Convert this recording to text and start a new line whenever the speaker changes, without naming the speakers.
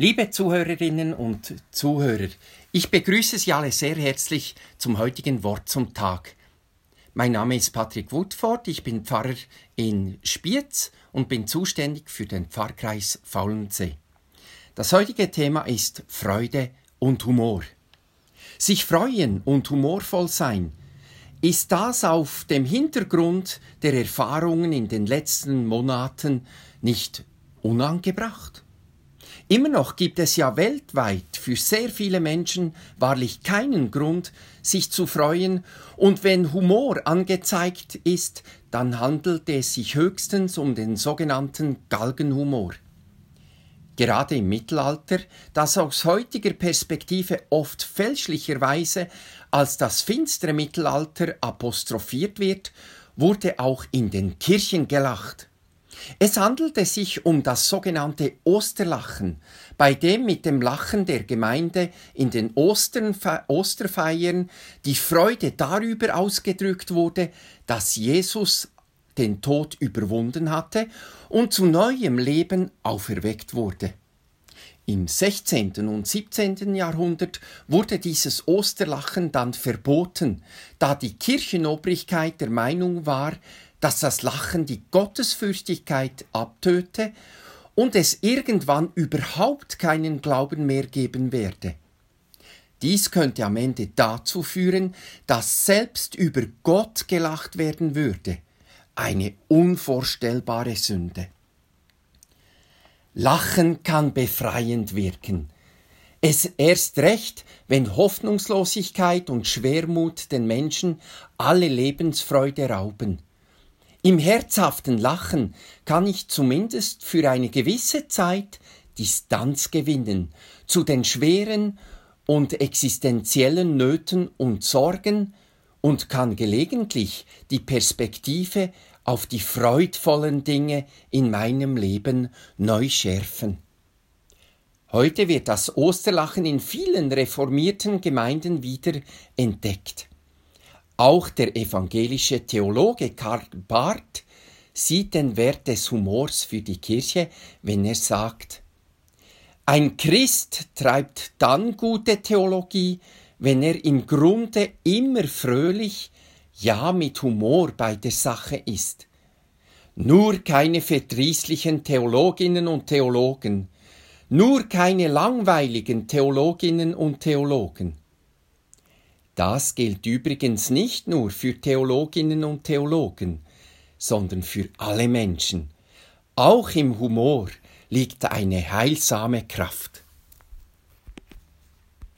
Liebe Zuhörerinnen und Zuhörer, ich begrüße Sie alle sehr herzlich zum heutigen Wort zum Tag. Mein Name ist Patrick Woodford, ich bin Pfarrer in Spiez und bin zuständig für den Pfarrkreis Faulensee. Das heutige Thema ist Freude und Humor. Sich freuen und humorvoll sein, ist das auf dem Hintergrund der Erfahrungen in den letzten Monaten nicht unangebracht? Immer noch gibt es ja weltweit für sehr viele Menschen wahrlich keinen Grund, sich zu freuen, und wenn Humor angezeigt ist, dann handelt es sich höchstens um den sogenannten Galgenhumor. Gerade im Mittelalter, das aus heutiger Perspektive oft fälschlicherweise als das finstere Mittelalter apostrophiert wird, wurde auch in den Kirchen gelacht. Es handelte sich um das sogenannte Osterlachen, bei dem mit dem Lachen der Gemeinde in den Osterfeiern die Freude darüber ausgedrückt wurde, dass Jesus den Tod überwunden hatte und zu neuem Leben auferweckt wurde. Im 16. und 17. Jahrhundert wurde dieses Osterlachen dann verboten, da die Kirchenobrigkeit der Meinung war, dass das Lachen die Gottesfürchtigkeit abtöte und es irgendwann überhaupt keinen Glauben mehr geben werde. Dies könnte am Ende dazu führen, dass selbst über Gott gelacht werden würde. Eine unvorstellbare Sünde. Lachen kann befreiend wirken. Es erst recht, wenn Hoffnungslosigkeit und Schwermut den Menschen alle Lebensfreude rauben. Im herzhaften Lachen kann ich zumindest für eine gewisse Zeit Distanz gewinnen zu den schweren und existenziellen Nöten und Sorgen und kann gelegentlich die Perspektive auf die freudvollen Dinge in meinem Leben neu schärfen. Heute wird das Osterlachen in vielen reformierten Gemeinden wieder entdeckt. Auch der evangelische Theologe Karl Barth sieht den Wert des Humors für die Kirche, wenn er sagt, ein Christ treibt dann gute Theologie, wenn er im Grunde immer fröhlich, ja mit Humor bei der Sache ist. Nur keine verdrießlichen Theologinnen und Theologen, nur keine langweiligen Theologinnen und Theologen. Das gilt übrigens nicht nur für Theologinnen und Theologen, sondern für alle Menschen. Auch im Humor liegt eine heilsame Kraft.